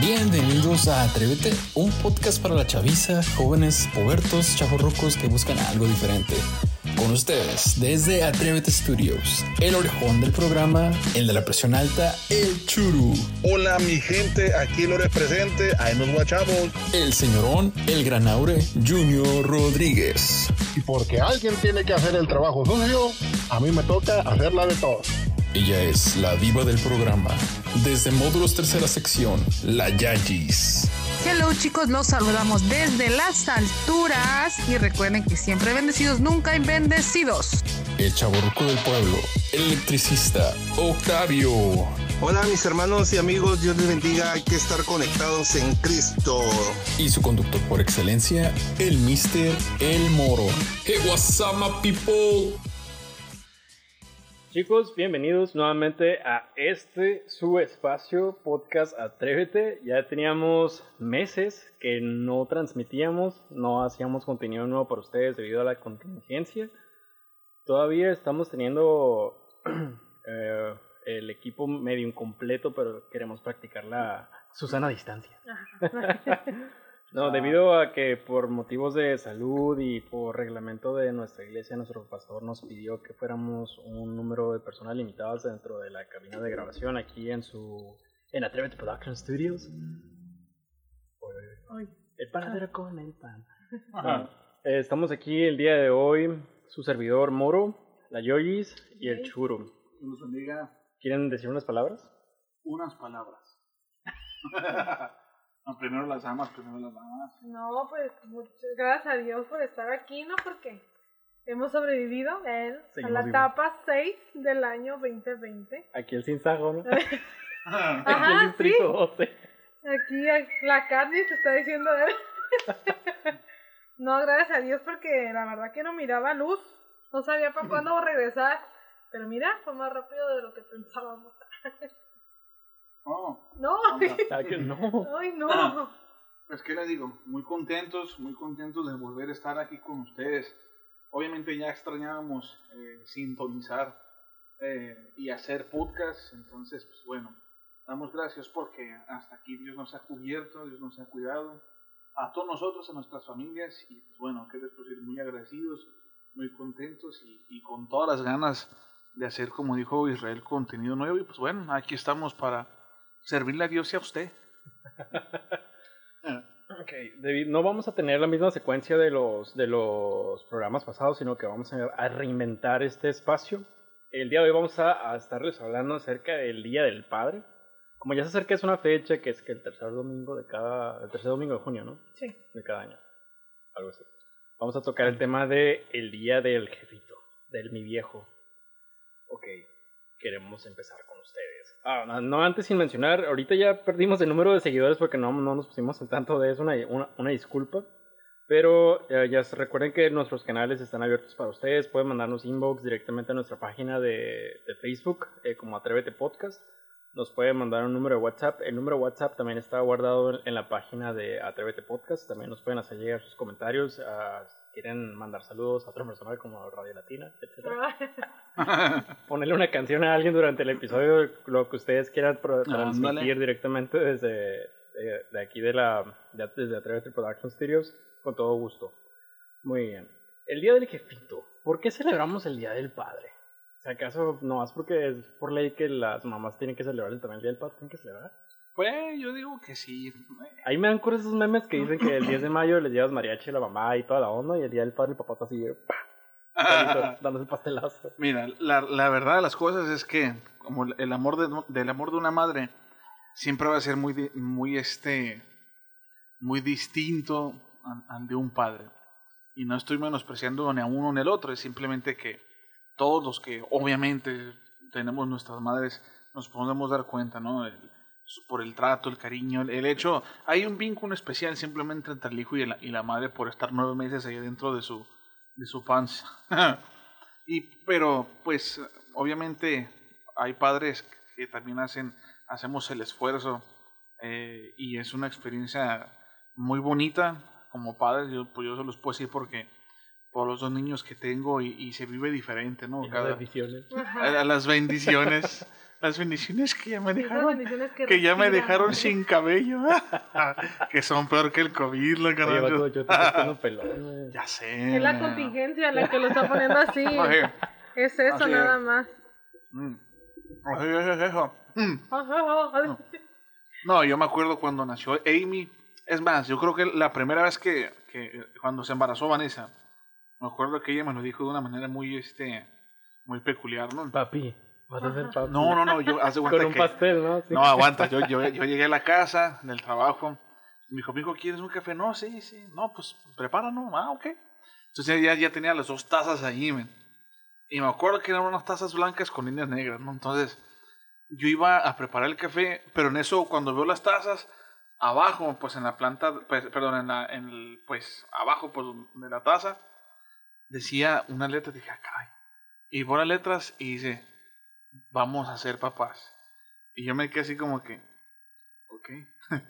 Bienvenidos a Atrévete, un podcast para la chaviza, jóvenes, pubertos, chavorrucos que buscan algo diferente. Con ustedes, desde Atrévete Studios, el orejón del programa, el de la presión alta, el churu. Hola mi gente, aquí lo presente, ahí nos guachamos. El señorón, el granaure, Junior Rodríguez. Y porque alguien tiene que hacer el trabajo sucio, a mí me toca hacerla de todos. Ella es la diva del programa. Desde módulos tercera sección, la Yayis. Hello chicos, los saludamos desde las alturas y recuerden que siempre bendecidos, nunca bendecidos. El chaborruco del pueblo, el electricista, Octavio. Hola mis hermanos y amigos, Dios les bendiga, hay que estar conectados en Cristo. Y su conductor por excelencia, el Mister El Moro. Hey, what's up, my people? Chicos, bienvenidos nuevamente a este su espacio podcast Atrévete. Ya teníamos meses que no transmitíamos, no hacíamos contenido nuevo para ustedes debido a la contingencia. Todavía estamos teniendo eh, el equipo medio incompleto, pero queremos practicar la Susana a distancia. No, debido a que por motivos de salud y por reglamento de nuestra iglesia, nuestro pastor nos pidió que fuéramos un número de personas limitadas dentro de la cabina de grabación aquí en su en Atrévete Production Studios. El paradero con el pan. Bueno, eh, estamos aquí el día de hoy, su servidor Moro, la Yoyis y el Churo. Nos bendiga ¿Quieren decir unas palabras? unas palabras. no, primero las amas, primero las amas. No, pues muchas gracias a Dios por estar aquí, ¿no? Porque hemos sobrevivido a, él, a la etapa 6 del año 2020. Aquí el Sinsajo, ¿no? Aquí el Ajá, sí. Distrito 12. Aquí la Candy se está diciendo de él. no, gracias a Dios porque la verdad que no miraba luz. No sabía para cuándo regresar. Pero mira, fue más rápido de lo que pensábamos. Oh, No, que no. ay no. pues qué les digo, muy contentos, muy contentos de volver a estar aquí con ustedes. Obviamente ya extrañábamos eh, sintonizar eh, y hacer podcast, entonces pues bueno, damos gracias porque hasta aquí Dios nos ha cubierto, Dios nos ha cuidado, a todos nosotros, a nuestras familias y pues bueno, qué les puedo decir, muy agradecidos, muy contentos y, y con todas las ganas de hacer, como dijo Israel, contenido nuevo y pues bueno, aquí estamos para servirle a Dios y a usted. Ok, David, no vamos a tener la misma secuencia de los, de los programas pasados, sino que vamos a, a reinventar este espacio. El día de hoy vamos a, a estarles hablando acerca del Día del Padre. Como ya se acerca, es una fecha que es que el tercer domingo de cada, el tercer domingo de junio, ¿no? Sí. De cada año. Algo así. Vamos a tocar el tema de el Día del Jefito, del mi viejo. Ok, queremos empezar con ustedes. Ah, no, antes sin mencionar, ahorita ya perdimos el número de seguidores porque no, no nos pusimos al tanto de eso, una, una, una disculpa. Pero eh, ya recuerden que nuestros canales están abiertos para ustedes. Pueden mandarnos inbox directamente a nuestra página de, de Facebook, eh, como Atrévete Podcast. Nos pueden mandar un número de WhatsApp. El número de WhatsApp también está guardado en, la página de Atrévete Podcast. También nos pueden hacer llegar sus comentarios. Quieren mandar saludos a otra persona como Radio Latina, etc. Ponerle una canción a alguien durante el episodio, lo que ustedes quieran transmitir Ándale. directamente desde de, de aquí de la de, desde Atrévete Production Studios, con todo gusto. Muy bien. El Día del Jefito. ¿Por qué celebramos el Día del Padre? ¿Si acaso no más porque es por ley que las mamás tienen que celebrar también el Día del Padre? ¿Tienen que celebrar? Pues yo digo que sí. Ahí me dan cura esos memes que dicen que el 10 de mayo les llevas mariachi a la mamá y toda la onda, y el Día del Padre el papá está así, ¡pah! dándose el pastelazo. Mira, la, la verdad de las cosas es que como el amor de, del amor de una madre siempre va a ser muy, muy este, muy distinto al, al de un padre. Y no estoy menospreciando ni a uno ni al otro, es simplemente que todos los que obviamente tenemos nuestras madres nos podemos dar cuenta, ¿no? El- por el trato, el cariño, el, hecho, hay un vínculo especial simplemente entre el hijo y la, y la madre por estar nueve meses ahí dentro de su, de su panza. y, pero, pues, obviamente hay padres que también hacen, hacemos el esfuerzo eh, y es una experiencia muy bonita como padres, yo, pues yo se los puedo decir porque por los dos niños que tengo y, y se vive diferente, ¿no? Y las Cada- bendiciones. a las bendiciones. Las bendiciones que ya me dejaron. que, Que ya me dejaron sin cabello. que son peor que el COVID, la Oye, vato, yo poniendo pelón. Ya sé. Es la man. contingencia la que lo está poniendo así. Oye, Es eso es. nada más. mm. Oye, es eso. Mm. Ajá. No, yo me acuerdo cuando nació Amy. Es más, yo creo que la primera vez que, que cuando se embarazó Vanessa, me acuerdo que ella me lo dijo de una manera muy, este, muy peculiar, ¿no? Papi, papi. No, no, no, yo hace cuenta Con un que... pastel, ¿no? Sí. No, aguanta, yo, yo, yo llegué a la casa del trabajo. Me dijo, mijo, ¿quieres un café? No, sí, sí. No, pues prepara, ¿no? Ah, ok. Entonces ya, ya tenía las dos tazas allí, men. Y me acuerdo que eran unas tazas blancas con líneas negras, ¿no? Entonces yo iba a preparar el café, pero en eso cuando veo las tazas, abajo, pues en la planta, pues, perdón, en, la, en el, pues abajo pues, de la taza, decía una letra, dije, ah, caray. Y veo las letras y dice, vamos a ser papás. Y yo me quedé así como que, ok,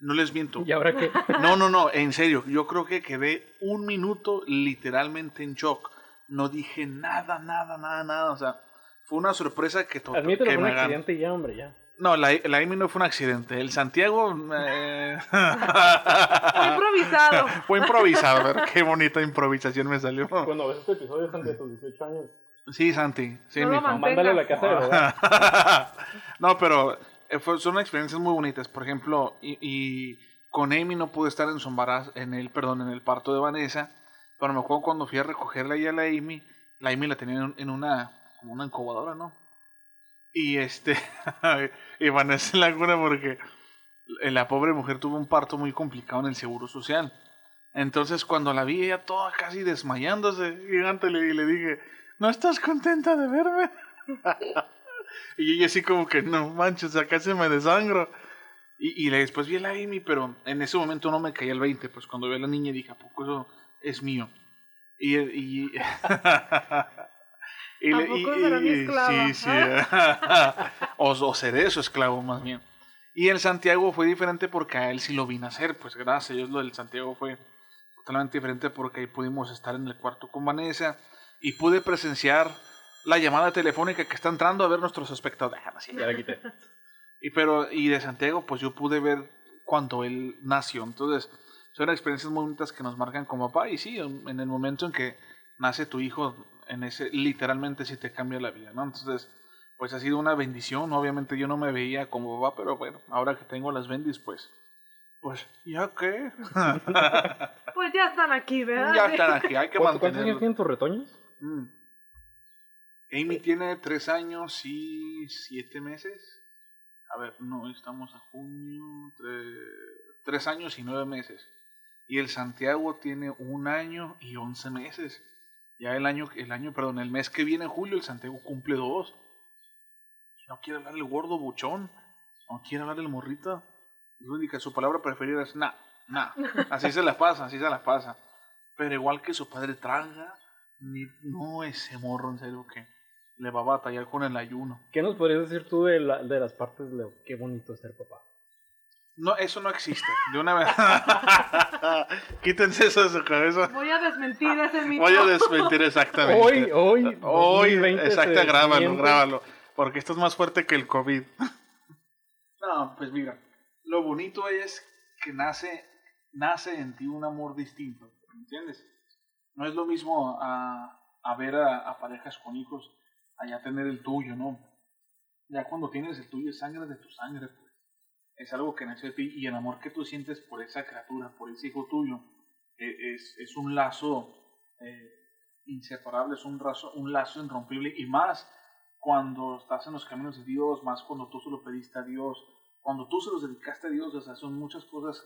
no les miento. ¿Y ahora qué? No, no, no, en serio, yo creo que quedé un minuto literalmente en shock. No dije nada, nada, nada, nada, o sea, fue una sorpresa que, Admítelo, que fue un me ganó. accidente y ya, hombre, ya. No, la, la Amy no fue un accidente, el Santiago eh, Fue improvisado. fue improvisado, qué bonita improvisación me salió. Cuando ves este episodio, a tus 18 años, Sí, Santi, sí, No lo mándale a la casa de verdad. no, pero eh, fue- son experiencias muy bonitas. Por ejemplo, y, y con Amy no pude estar en su embarazo, en el, perdón, en el parto de Vanessa. Pero me acuerdo cuando fui a recogerla ya a la Amy, la Amy la tenía en, en una, como una incubadora, ¿no? Y este, y Vanessa la cura porque la pobre mujer tuvo un parto muy complicado en el seguro social. Entonces cuando la vi ella toda casi desmayándose, gigante, le, y le dije, ¿no estás contenta de verme? y ella así como que, no manches, acá se me desangro. Y, y después vi a la Amy, pero en ese momento no me caía el 20, pues cuando vi a la niña dije, ¿a poco eso es mío? Y... y y ¿A poco será mi esclava? Sí, sí. o, o seré su esclavo más bien. Y el Santiago fue diferente porque a él sí lo vi nacer, pues gracias a Dios lo del Santiago fue totalmente diferente porque ahí pudimos estar en el cuarto con Vanessa y pude presenciar la llamada telefónica que está entrando a ver nuestros espectadores. Ah, sí. Ya la quité. Y pero y de Santiago pues yo pude ver cuando él nació. Entonces, son experiencias muy bonitas que nos marcan como papá y sí, en el momento en que nace tu hijo en ese literalmente sí te cambia la vida, ¿no? Entonces, pues ha sido una bendición. Obviamente yo no me veía como papá, pero bueno, ahora que tengo las bendis pues pues ya qué? Pues ya están aquí, ¿verdad? ya están aquí, hay que ¿Cuántos cuántos años tienen tus retoños? Mm. Amy tiene tres años y siete meses. A ver, no, estamos a junio. tre- tres años y nueve meses. Y el Santiago tiene un año y once meses. Ya el año, el año, perdón, el mes que viene, julio, el Santiago cumple dos. Y no quiere hablar el gordo buchón. No quiere hablar el morrito. Lo única, su palabra preferida es nah, nah. Así se la pasa, así se la pasa. Pero igual que su padre traga, ni, no ese morro en serio que le va a batallar con el ayuno. ¿Qué nos podrías decir tú de, la- de las partes de qué bonito es ser papá? No, eso no existe. De una vez. Quítense eso de su cabeza. Voy a desmentir ese mito. Voy a desmentir exactamente. Hoy, hoy, Hoy, 2020 exacto, grábalo, desmiente. grábalo. Porque esto es más fuerte que el COVID. No, pues mira, lo bonito es que nace, nace en ti un amor distinto, ¿entiendes? No es lo mismo a, a ver a, parejas con hijos, allá tener el tuyo, ¿no? Ya cuando tienes el tuyo es sangre de tu sangre, pues. Es algo que nace de ti y el amor que tú sientes por esa criatura, por ese hijo tuyo, eh, es, es un lazo eh, inseparable, es un lazo, un lazo irrompible y más cuando estás en los caminos de Dios, más cuando tú se lo pediste a Dios, cuando tú se los dedicaste a Dios, o sea, son muchas cosas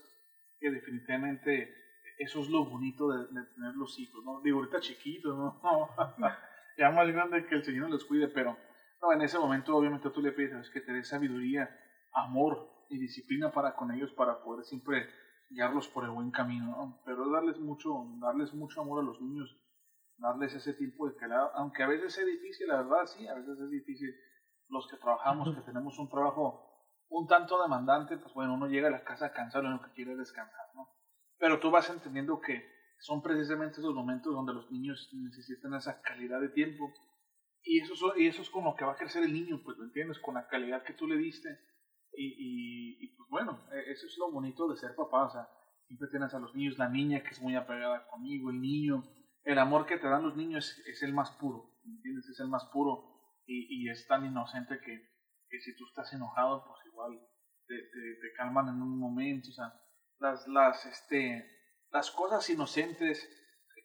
que definitivamente eso es lo bonito de, de tener los hijos, ¿no? Digo, ahorita chiquitos, ¿no? ya más grande que el Señor los cuide, pero no, en ese momento obviamente tú le pides que te dé sabiduría, amor y disciplina para con ellos para poder siempre guiarlos por el buen camino, ¿no? Pero darles mucho, darles mucho amor a los niños, darles ese tiempo de calidad, aunque a veces es difícil, la verdad, sí, a veces es difícil. Los que trabajamos, que tenemos un trabajo un tanto demandante, pues bueno, uno llega a la casa cansado y lo que quiere es descansar, ¿no? Pero tú vas entendiendo que son precisamente esos momentos donde los niños necesitan esa calidad de tiempo Y eso, so- y eso es con lo que va a crecer el niño, pues, ¿me entiendes? Con la calidad que tú le diste. Y, y, y, pues bueno, e- eso es lo bonito de ser papá, o sea, siempre tienes a los niños, la niña que es muy apegada conmigo, el niño, el amor que te dan los niños es, es el más puro, ¿me entiendes? Es el más puro y, y es tan inocente que, que si tú estás enojado, pues igual te, te, te calman en un momento, o sea, las, las, este, las cosas inocentes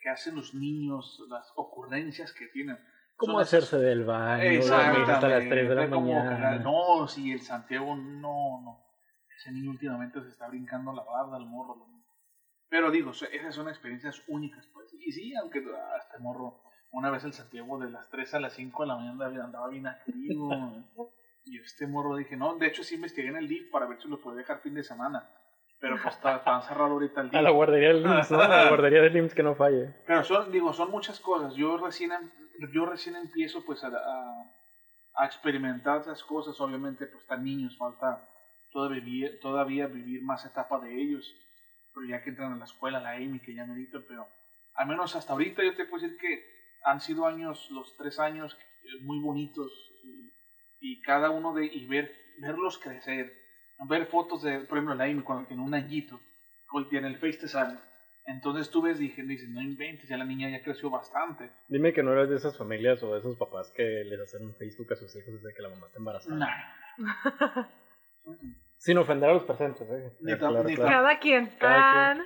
que hacen los niños, las ocurrencias que tienen. ¿Cómo hacerse del baño? hasta las 3 de la como mañana. cagar. No, si el Santiago no, no. Ese niño últimamente se está brincando la barda, el morro. Pero digo, esas son experiencias únicas, pues. Y sí, aunque ah, este morro, una vez el Santiago de las 3 a las 5 de la mañana andaba- andaba bien activo. y este morro dije, no, de hecho sí investigué en el DIF para ver si lo podía dejar fin de semana. Pero pues está, está cerrado ahorita el DIF. A la guardería del IMSS, ¿no? A la guardería del IMSS que no falle. Pero son, digo, son muchas cosas. Yo recién, em- yo recién empiezo pues a, a, a experimentar esas cosas. Obviamente pues están niños, falta todavía, vivir- todavía vivir más etapa de ellos. Pero ya que entran a la escuela, la Amy, que ya medito, pero al menos hasta ahorita yo te puedo decir que han sido años, los tres años eh, muy bonitos. Y, y cada uno de, y ver, verlos crecer. Ver fotos de, por ejemplo, la Amy cuando tiene un añito, tiene el Face te sale. Entonces tú ves, dije, dices, no inventes, ya la niña ya creció bastante. Dime que no eres de esas familias o de esos papás que les hacen un Facebook a sus hijos desde que la mamá está embarazada. Nah. Sin ofender a los presentes, ¿eh? Ni Claro, ni claro. Cada quien. Cada ¿no?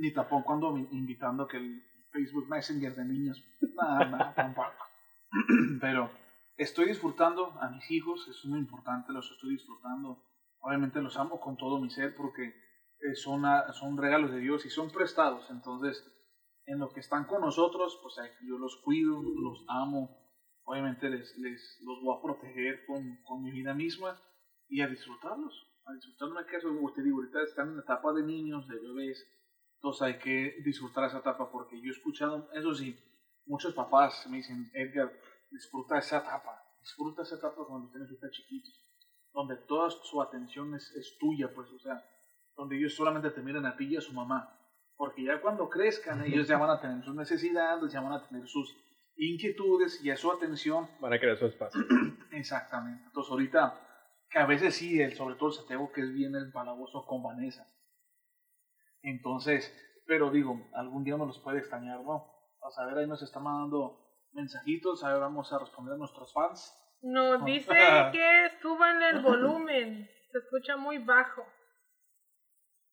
Ni tampoco ando invitando que el Facebook Messenger de niños. Nada, nada, tampoco. Pero estoy disfrutando a mis hijos, es muy importante, los estoy disfrutando. Obviamente los amo con todo mi ser porque eh, son, son regalos de Dios y son prestados. Entonces, en lo que están con nosotros, pues yo los cuido, los amo. Obviamente les, les los voy a proteger con, con mi vida misma y a disfrutarlos. A disfrutarme que eso, como te digo, ahorita están en la etapa de niños, de bebés. Entonces hay que disfrutar esa etapa porque yo he escuchado, eso sí, muchos papás me dicen, Edgar, disfruta esa etapa, disfruta esa etapa cuando tienes hijos chiquitos, donde toda su atención es, es tuya, pues, o sea, donde ellos solamente te miran a ti y a su mamá. Porque ya cuando crezcan, ellos ya van a tener sus necesidades, ya van a tener sus inquietudes y a su atención Van a querer su espacio. Exactamente. Entonces ahorita, que a veces sí, el, sobre todo el Santiago que es bien empalagoso con Vanessa. Entonces, pero digo, algún día nos los puede extrañar, ¿no? A saber, ahí nos está mandando mensajitos, a ver, vamos a responder a nuestros fans. Nos dice que suban el volumen. Se escucha muy bajo.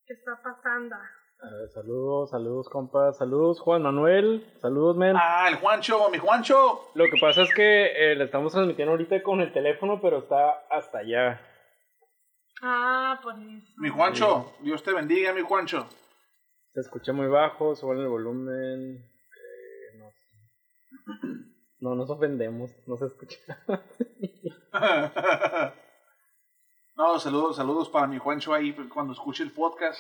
¿Qué está pasando? A ver, saludos, saludos, compas. Saludos, Juan Manuel. Saludos, men. Ah, el Juancho, mi Juancho. Lo que pasa es que eh, le estamos transmitiendo ahorita con el teléfono, pero está hasta allá. Ah, por eso. Mi Juancho, Dios te bendiga, mi Juancho. Se escucha muy bajo, suben el volumen. eh, no, no nos ofendemos, no se escucha. no, saludos, saludos para mi Juancho ahí cuando escuche el podcast.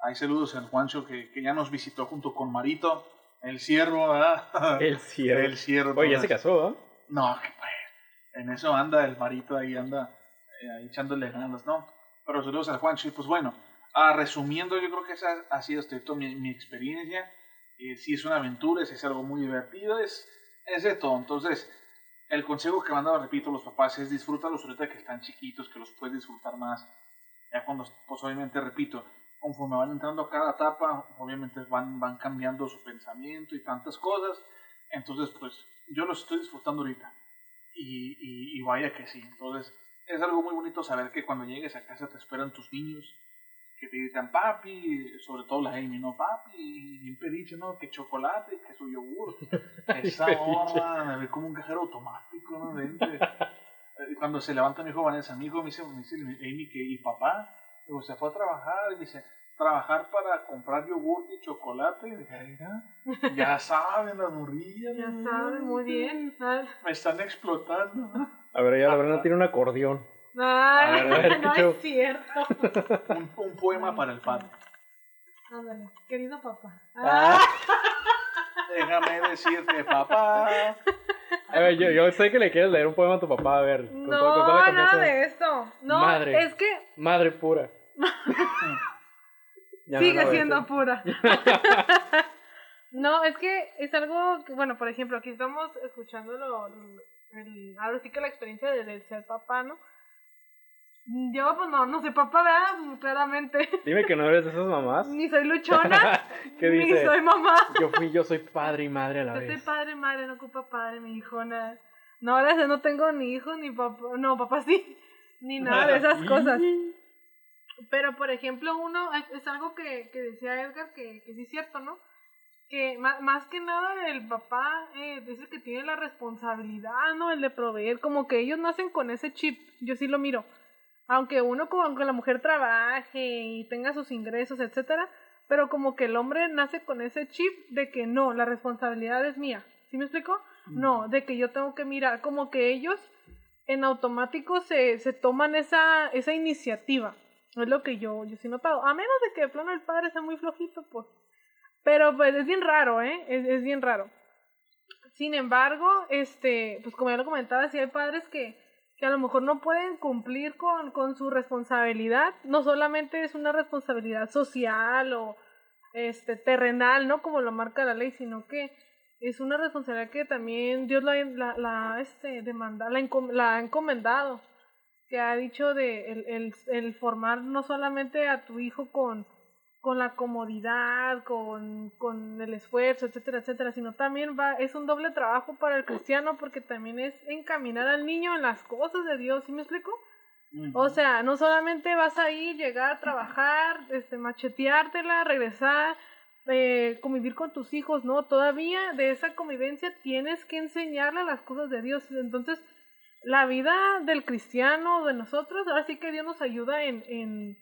Ahí saludos al Juancho que, que ya nos visitó junto con Marito, el ciervo, ¿verdad? El ciervo. El ciervo. Oye, ya se casó, ¿no? No, que pues, en eso anda el Marito ahí, anda eh, ahí echándole ganas, ¿no? Pero saludos al Juancho. Y pues bueno, ah, resumiendo, yo creo que esa ha sido ahorita mi, mi experiencia. Eh, sí es una aventura, sí es algo muy divertido, es, es de todo. Entonces, el consejo que mandaba, repito, los papás es disfrútalos ahorita que están chiquitos, que los puedes disfrutar más. Ya cuando, pues obviamente, repito, conforme van entrando a cada etapa, obviamente van, van cambiando su pensamiento y tantas cosas. Entonces, pues yo los estoy disfrutando ahorita. Y, y, y vaya que sí. Entonces, es algo muy bonito saber que cuando llegues a casa te esperan tus niños. Que te digan, papi, sobre todo la Amy, ¿no? Papi, bien pediche, ¿no? Que chocolate, que su yogur. Esa morra me ve como un cajero automático, ¿no? Eh, Cuando se levanta mi hijo Vanessa, mi hijo me dice, me dice Amy que, ¿y papá? Digo, se fue a trabajar y me dice, trabajar para comprar yogur y chocolate. Y dije, "Ay, ya, ya saben, las morrillas. Ya ¿no? saben, muy bien. Ay, Me están explotando. A ver, ya la Brenda tiene un acordeón. Ay, A ver, a ver, no ¿qué show? es cierto. Un, un poema para el padre. Ándale, querido papá. Ah. Déjame decirte, papá. A ver, yo, yo sé que le quieres leer un poema a tu papá, a ver. con No, toda- con toda la nada de eso. No, Madre. es que Madre pura. No sigue siendo pura. no, es que es algo que, bueno, por ejemplo, aquí estamos escuchando lo- el, ahora sí que la experiencia de, de ser papá, ¿no? Yo, pues no, no soy papá, ¿verdad? Claramente. Dime que no eres de esas mamás. Ni soy luchona, ¿Qué ni dice? soy mamá. Yo fui, yo soy padre y madre a la Yo soy vez. padre, madre, no ocupa padre, mi hijo, nada. No, gracias, no tengo ni hijo, ni papá, no, papá sí, ni nada de esas cosas. Pero, por ejemplo, uno, es, algo que, que decía Edgar, que, que sí es cierto, ¿no? Que ma- más, que nada el papá eh, es el que tiene la responsabilidad, ¿no? El de proveer, como que ellos nacen con ese chip, yo sí lo miro. Aunque uno, como aunque la mujer trabaje y tenga sus ingresos, etcétera, pero como que el hombre nace con ese chip de que no, la responsabilidad es mía. ¿Sí me explico? No, de que yo tengo que mirar, como que ellos en automático se, se toman esa, esa iniciativa. Es lo que yo, yo sí he notado. A menos de que de plano el padre sea muy flojito, pues. Pero pues es bien raro, ¿eh? Es, es bien raro. Sin embargo, este, pues como ya lo comentaba, sí hay padres que, que a lo mejor no pueden cumplir con, con su responsabilidad. No solamente es una responsabilidad social o este terrenal, ¿no? Como lo marca la ley, sino que es una responsabilidad que también Dios la, la, este, demanda, la, la ha encomendado, que ha dicho de el, el, el formar no solamente a tu hijo con, con la comodidad, con, con el esfuerzo, etcétera, etcétera, sino también va, es un doble trabajo para el cristiano porque también es encaminar al niño en las cosas de Dios, ¿sí me explico? O sea, no solamente vas a ir, llegar, trabajar, este, macheteártela, regresar, eh, convivir con tus hijos, no, todavía de esa convivencia tienes que enseñarle las cosas de Dios. Entonces, la vida del cristiano, de nosotros, ahora sí que Dios nos ayuda en, en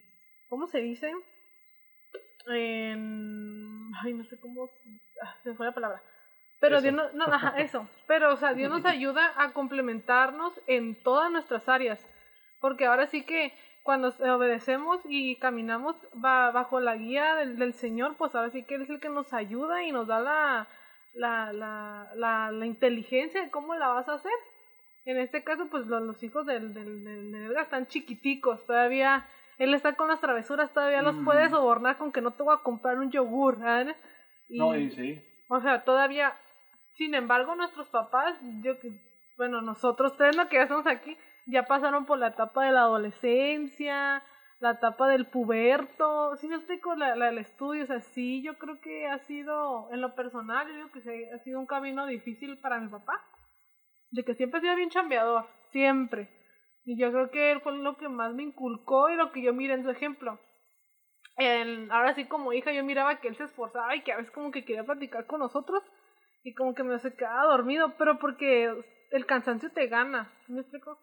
¿cómo se dice? En, ay, no sé cómo, ah, se me fue la palabra. Pero Eso. Dios no, no, ajá, eso. Pero, o sea, Dios nos ayuda a complementarnos en todas nuestras áreas. Porque ahora sí que cuando obedecemos y caminamos ba- bajo la guía del, del Señor, pues ahora sí que Él es el que nos ayuda y nos da la, la, la, la, la inteligencia de cómo la vas a hacer. En este caso, pues los, los hijos del, del, del, del están chiquiticos, todavía él está con las travesuras, todavía los Mm. puede sobornar con que no te voy a comprar un yogur, ¿verdad? Y- No, y sí. o sea, todavía, sin embargo, nuestros papás, yo, que- bueno, nosotros tres, ¿no? que ya estamos aquí, ya pasaron por la etapa de la adolescencia, la etapa del puberto, sí me explico, la, la, el estudio, o sea, sí, yo creo que ha sido, en lo personal, yo digo que ha sido un camino difícil para mi papá, de que siempre ha sido bien chambeador, siempre, y yo creo que él fue lo que más me inculcó y lo que yo miré en su ejemplo. El- ahora sí como hija yo miraba que él se esforzaba y que a veces como que quería platicar con nosotros y como que me se quedaba dormido, pero porque el cansancio te gana, ¿sí ¿me explico?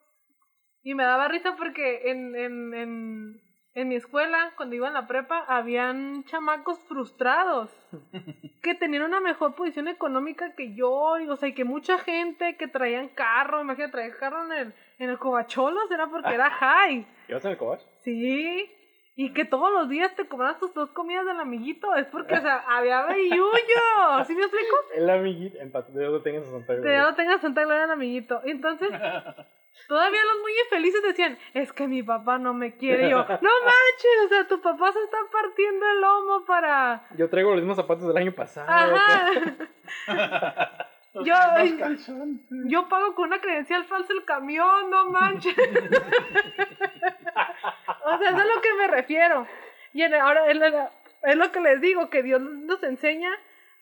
Y me daba risa porque en, en, en, en mi escuela, cuando iba en la prepa, habían chamacos frustrados que tenían una mejor posición económica que yo, y, o sea, y que mucha gente que traían carro, imagínate, traían carro en el, en el Covacholos, era porque era high. ¿Ibas en el coach? Sí, y que todos los días te cobras tus dos comidas del amiguito, es porque, o sea, había bellullo, ¿sí me explico? El amiguito, empate, de lo tengas a Santa Gloria. ya no tengas Santa Gloria el amiguito. Entonces, todavía los muy infelices decían, es que mi papá no me quiere. Y yo, no manches, o sea, tu papá se está partiendo el lomo para... Yo traigo los mismos zapatos del año pasado. Ajá. Yo, yo pago con una credencial falsa el camión, no manches. o sea, eso es a lo que me refiero. Y ahora es lo- que les digo, que Dios nos enseña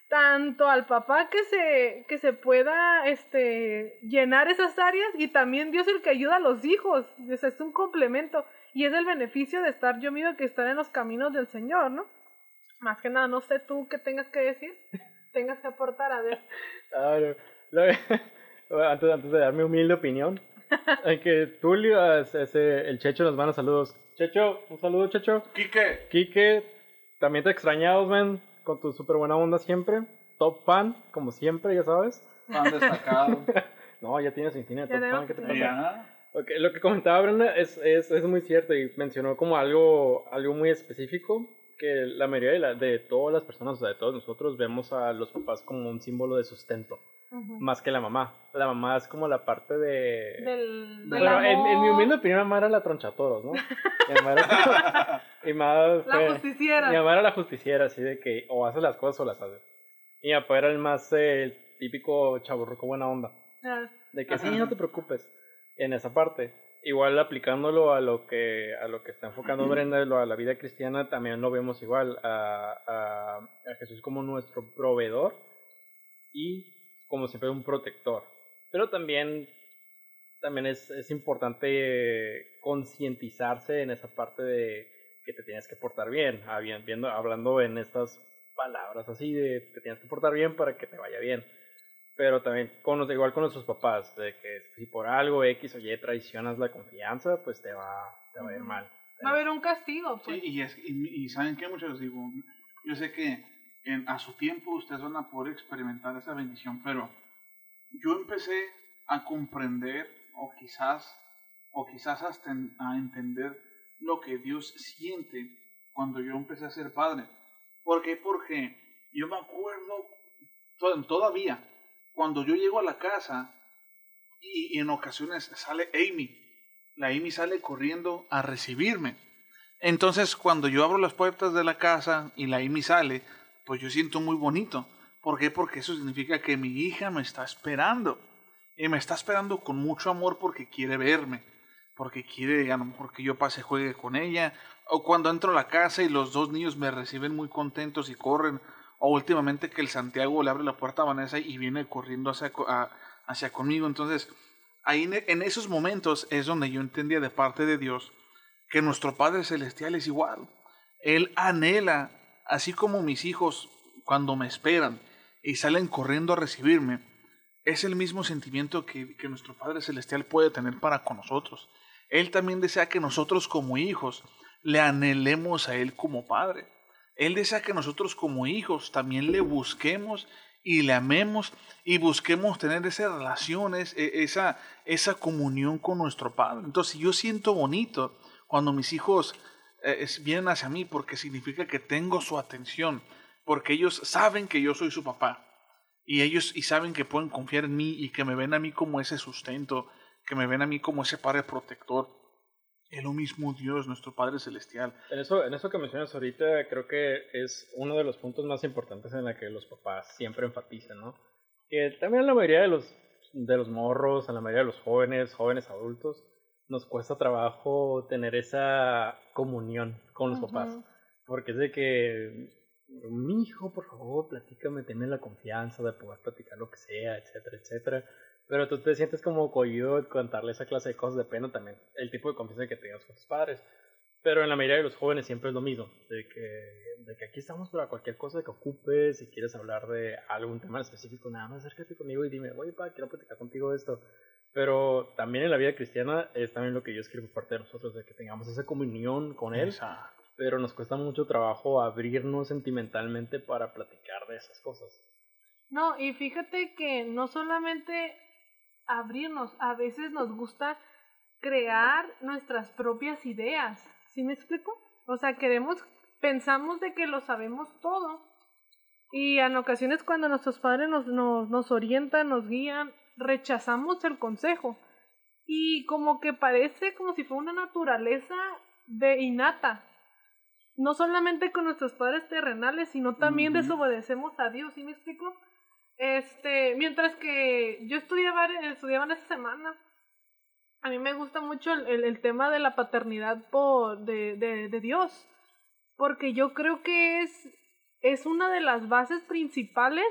tanto al papá que se, que se pueda este, llenar esas áreas y también Dios el que ayuda a los hijos. O sea, es un complemento y es el beneficio de estar yo mismo que estar en los caminos del Señor, ¿no? Más que nada, no sé tú qué tengas que decir, tengas que aportar a ver. Ah, no. Lo- bueno, antes, antes de dar mi humilde opinión, en que Tulio, ese- el Checho nos manda saludos. Checho, un saludo, Checho. Quique, Quique, también te extrañamos, man, con tu súper buena onda siempre. Top fan, como siempre, ya sabes. fan destacado. No, ya tienes infinito top fan, ¿qué te pasa? Ya. Ok, lo que comentaba Brenda es, es, es muy cierto y mencionó como algo, algo muy específico que la mayoría de, la- de todas las personas, o sea, de todos nosotros, vemos a los papás como un símbolo de sustento, Más que la mamá. La mamá es como la parte de... Del, del Pero en, en mi amor, humilde opinión, mi mamá era la tronchatoros, ¿no? Mi mamá era, mi mamá La fue- justiciera. mi mamá era la justiciera, así de que o haces las cosas o las haces. Y mi papá era el más eh, típico chaburruco buena onda. Ah, De que sí, no te preocupes en esa parte. Igual aplicándolo a lo que a lo que está enfocando Brenda, a la vida cristiana, también lo vemos igual a, a, a Jesús como nuestro proveedor y como siempre un protector. Pero también, también es, es importante concientizarse en esa parte de que te tienes que portar bien, viendo, hablando en estas palabras así de te tienes que portar bien para que te vaya bien. Pero también, con, los- igual con nuestros papás, de que si por algo X o Y traicionas la confianza, pues te va, te va a ir mal. Va a haber un castigo, pues. Sí, y, es, y, y ¿saben qué, muchachos? Digo, yo sé que a su tiempo ustedes van a poder experimentar esa bendición, pero yo empecé a comprender, o quizás, o quizás hasta a entender lo que Dios siente cuando yo empecé a ser padre. ¿Por qué? Porque yo me acuerdo to- todavía, cuando yo llego a la casa y, y en ocasiones sale Amy, la Amy sale corriendo a recibirme. Entonces, cuando yo abro las puertas de la casa y la Amy sale, pues yo siento muy bonito. ¿Por qué? Porque eso significa que mi hija me está esperando. Y me está esperando con mucho amor porque quiere verme. Porque quiere a lo mejor que yo pase juegue con ella. O cuando entro a la casa y los dos niños me reciben muy contentos y corren. O últimamente que el Santiago le abre la puerta a Vanessa y viene corriendo hacia, hacia conmigo. Entonces, ahí en esos momentos es donde yo entendía de parte de Dios que nuestro Padre Celestial es igual. Él anhela, así como mis hijos cuando me esperan y salen corriendo a recibirme, es el mismo sentimiento que, que nuestro Padre Celestial puede tener para con nosotros. Él también desea que nosotros como hijos le anhelemos a Él como Padre. Él desea que nosotros como hijos también le busquemos y le amemos y busquemos tener esas relaciones, e- esa, esa comunión con nuestro Padre. Entonces yo siento bonito cuando mis hijos es- vienen hacia mí porque significa que tengo su atención, porque ellos saben que yo soy su papá y ellos y saben que pueden confiar en mí y que me ven a mí como ese sustento, que me ven a mí como ese padre protector. Es lo mismo Dios, nuestro Padre Celestial. En eso, en eso que mencionas ahorita, creo que es uno de los puntos más importantes en la que los papás siempre enfatizan, ¿no? Que también la mayoría de los, de los morros, a la mayoría de los jóvenes, jóvenes adultos, nos cuesta trabajo tener esa comunión con los papás. Ujú. Porque es de que, mi hijo, por favor, platícame, tenme la confianza de poder platicar lo que sea, etcétera, etcétera. Pero tú te sientes como cohibido de contarle esa clase de cosas, depende también el tipo de confianza que tengas con tus padres. Pero en la mayoría de los jóvenes siempre es lo mismo, de que, de que aquí estamos para cualquier cosa que ocupes, si quieres hablar de algún tema específico, nada más acércate conmigo y dime, oye, pa, quiero platicar contigo esto. Pero también en la vida cristiana es también lo que Dios quiere por parte de nosotros, de que tengamos esa comunión con Él, Exacto. pero nos cuesta mucho trabajo abrirnos sentimentalmente para platicar de esas cosas. No, y fíjate que no solamente abrirnos, a veces nos gusta crear nuestras propias ideas. ¿Sí me explico? O sea, queremos, pensamos de que lo sabemos todo. Y en ocasiones cuando nuestros padres nos, nos, nos orientan, nos guían, rechazamos el consejo. Y como que parece como si fuera una naturaleza de innata. No solamente con nuestros padres terrenales, sino también desobedecemos a Dios, ¿sí me explico? Este, mientras que yo estudiaba, estudiaba en esta semana, a mí me gusta mucho el, el, el tema de la paternidad por, de, de, de Dios, porque yo creo que es, es una de las bases principales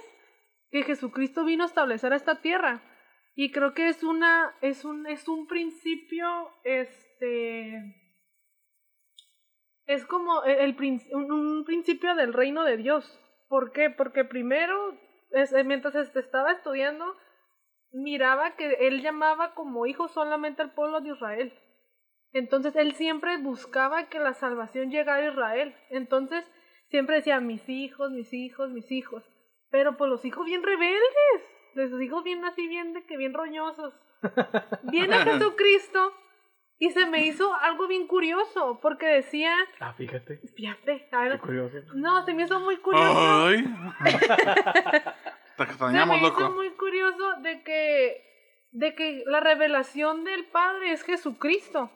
que Jesucristo vino a establecer a esta tierra. Y creo que es una, es un, es un principio, este, es como el, el prin- un, principio del reino de Dios. ¿Por qué? Porque primero, eh, mientras este, estaba estudiando, miraba que él llamaba como hijo solamente al pueblo de Israel. Entonces él siempre buscaba que la salvación llegara a Israel. Entonces siempre decía mis hijos, mis hijos, mis hijos. Pero pues los hijos bien rebeldes, los hijos bien así bien de que bien roñosos. Viene Jesucristo y se me hizo algo bien curioso porque decía, Ah, fíjate, fíjate, a ver, qué curioso. no, se me hizo muy curioso. Ay. Te Se extrañamos, me hizo muy curioso de que, de que la revelación del Padre es Jesucristo.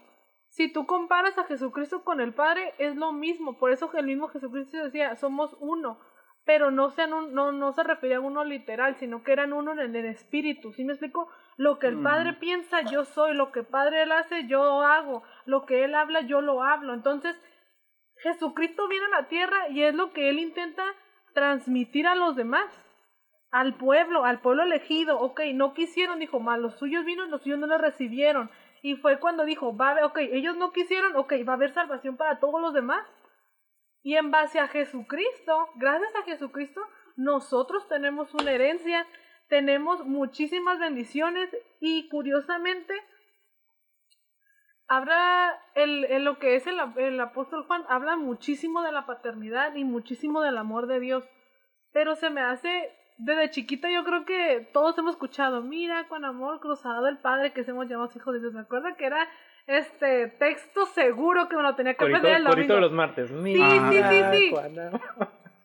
Si tú comparas a Jesucristo con el Padre, es lo mismo. Por eso el mismo Jesucristo decía, somos uno. Pero no, sean un- no, no se refería a uno literal, sino que eran uno en el, espíritu. ¿Sí me explico? Lo que el Padre piensa, yo soy. Lo que el Padre él hace, yo hago. Lo que Él habla, yo lo hablo. Entonces, Jesucristo viene a la tierra y es lo que Él intenta transmitir a los demás. Al pueblo, al pueblo elegido. Ok, no quisieron, dijo, mal, los suyos vino, los suyos no le recibieron. Y fue cuando dijo, va a haber, ok, ellos no quisieron, ok, va a haber salvación para todos los demás. Y en base a Jesucristo, gracias a Jesucristo, nosotros tenemos una herencia, tenemos muchísimas bendiciones y curiosamente, habla el, lo que es el, el apóstol Juan, habla muchísimo de la paternidad y muchísimo del amor de Dios. Pero se me hace desde chiquita yo creo que todos hemos escuchado, mira, con amor cruzado el Padre que hemos llamado hijos de Dios. Me acuerdo que era este texto seguro que me lo tenía que aprender el domingo. de los martes. sí, sí, sí. cuando-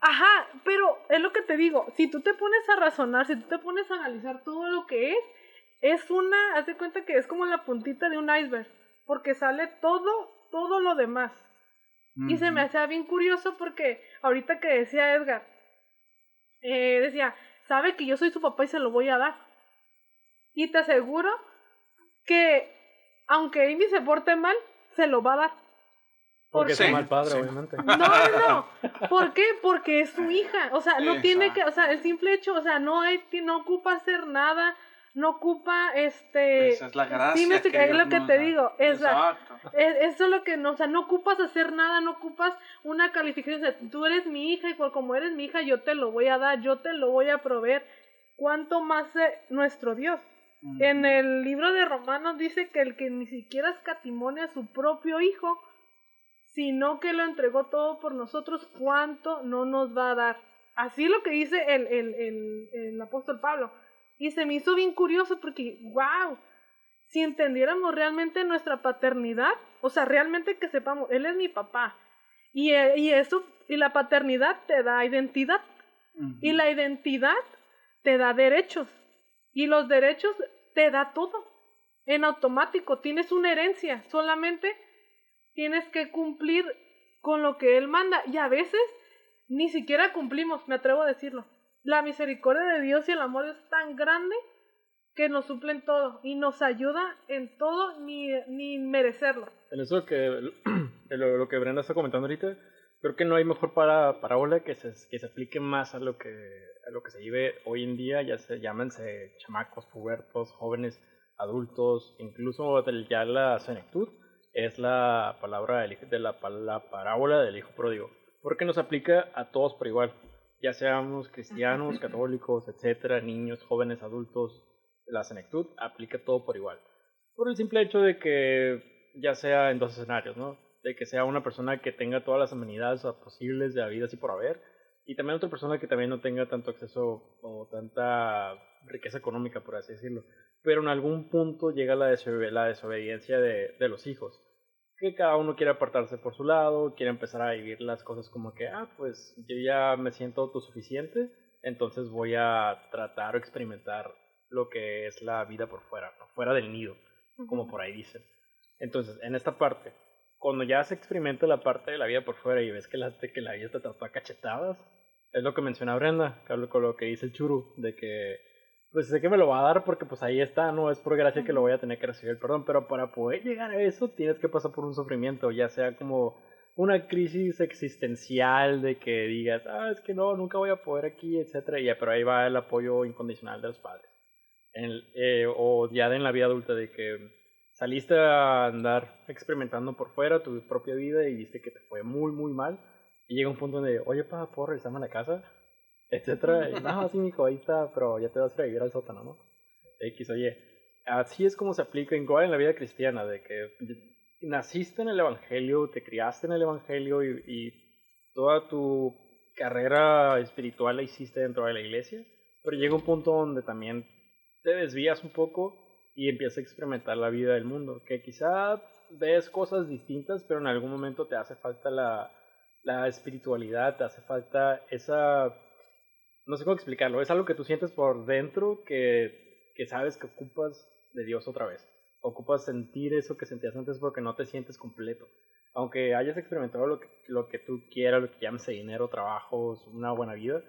Ajá, pero es lo que te digo, si tú te pones a razonar, si tú te pones a analizar todo lo que es, es una, haz de cuenta que es como la puntita de un iceberg, porque sale todo, todo lo demás. Y se me hacía bien curioso porque ahorita que decía Edgar, eh, decía, sabe que yo soy su papá y se lo voy a dar. Y te aseguro que aunque Amy se porte mal, se lo va a dar. Porque Sí, es mal padre, sí. obviamente. No, no, no. ¿Por qué? Porque es su hija. O sea, no tiene que, o sea, el simple hecho, o sea, no hay, no ocupa hacer nada, no ocupa, este. Esa es la gracia. Sí, que es lo que nos te da. digo. Exacto. Es- Eso es lo que no, o sea, no ocupas hacer nada, no ocupas una calificación. O sea, tú eres mi hija y como eres mi hija, yo te lo voy a dar, yo te lo voy a proveer. ¿Cuánto más eh, nuestro Dios? En el libro de Romanos dice que el que ni siquiera escatimone a su propio hijo, sino que lo entregó todo por nosotros, ¿cuánto no nos va a dar? Así lo que dice el, el, el, el apóstol Pablo. Y se me hizo bien curioso porque, wow, si entendiéramos realmente nuestra paternidad, o sea, realmente que sepamos, Él es mi papá. Y, eh, y eso, y la paternidad te da identidad. Y la identidad te da derechos. Y los derechos te da todo. En automático, tienes una herencia. Solamente tienes que cumplir con lo que Él manda. Y a veces ni siquiera cumplimos, me atrevo a decirlo. La misericordia de Dios y el amor es tan grande que nos suplen todo y nos ayuda en todo ni, ni merecerlo. En eso que lo que Brenda está comentando ahorita, creo que no hay mejor para, parábola que se, que se aplique más a lo que a lo que se vive hoy en día, ya se llámense chamacos, pubertos, jóvenes, adultos, incluso ya la senectud, es la palabra del de la, la parábola del hijo pródigo, porque nos aplica a todos por igual, ya seamos cristianos, católicos, etcétera, niños, jóvenes, adultos, la senectud aplica todo por igual por el simple hecho de que ya sea en dos escenarios, ¿no? De que sea una persona que tenga todas las amenidades posibles de la vida así por haber, y también otra persona que también no tenga tanto acceso o tanta riqueza económica, por así decirlo. Pero en algún punto llega la, desobe- la desobediencia de, de los hijos, que cada uno quiere apartarse por su lado, quiere empezar a vivir las cosas como que, ah, pues yo ya me siento autosuficiente, entonces voy a tratar o experimentar lo que es la vida por fuera, ¿no? fuera del nido como por ahí dicen. Entonces, en esta parte, cuando ya se experimenta la parte de la vida por fuera y ves que la, que la vida te trató a cachetadas, es lo que menciona Brenda, hablo con lo que dice el churu, de que, pues sé que me lo va a dar porque pues ahí está, no es por gracia que lo voy a tener que recibir el perdón, pero para poder llegar a eso tienes que pasar por un sufrimiento, ya sea como una crisis existencial de que digas, ah, es que no, nunca voy a poder aquí, etcétera, y ya, pero ahí va el apoyo incondicional de los padres. En el- eh, o ya en la vida adulta de que saliste a andar experimentando por fuera tu propia vida y viste que te fue muy muy mal. Y llega un punto donde oye pa puedo regresarme a la casa etcétera. Y no sí mijo ahí está pero ya te vas a ir a vivir al sótano no X oye. Así es como se aplica igual en la vida cristiana de que naciste en el evangelio te criaste en el evangelio y, y toda tu carrera espiritual la hiciste dentro de la iglesia pero llega un punto donde también te desvías un poco y empiezas a experimentar la vida del mundo, que quizá ves cosas distintas, pero en algún momento te hace falta la, la espiritualidad, te hace falta esa, no sé cómo explicarlo, es algo que tú sientes por dentro que, que sabes que ocupas de Dios otra vez, ocupas sentir eso que sentías antes porque no te sientes completo. Aunque hayas experimentado lo que, lo que tú quieras, lo que llámese dinero, trabajo, una buena vida,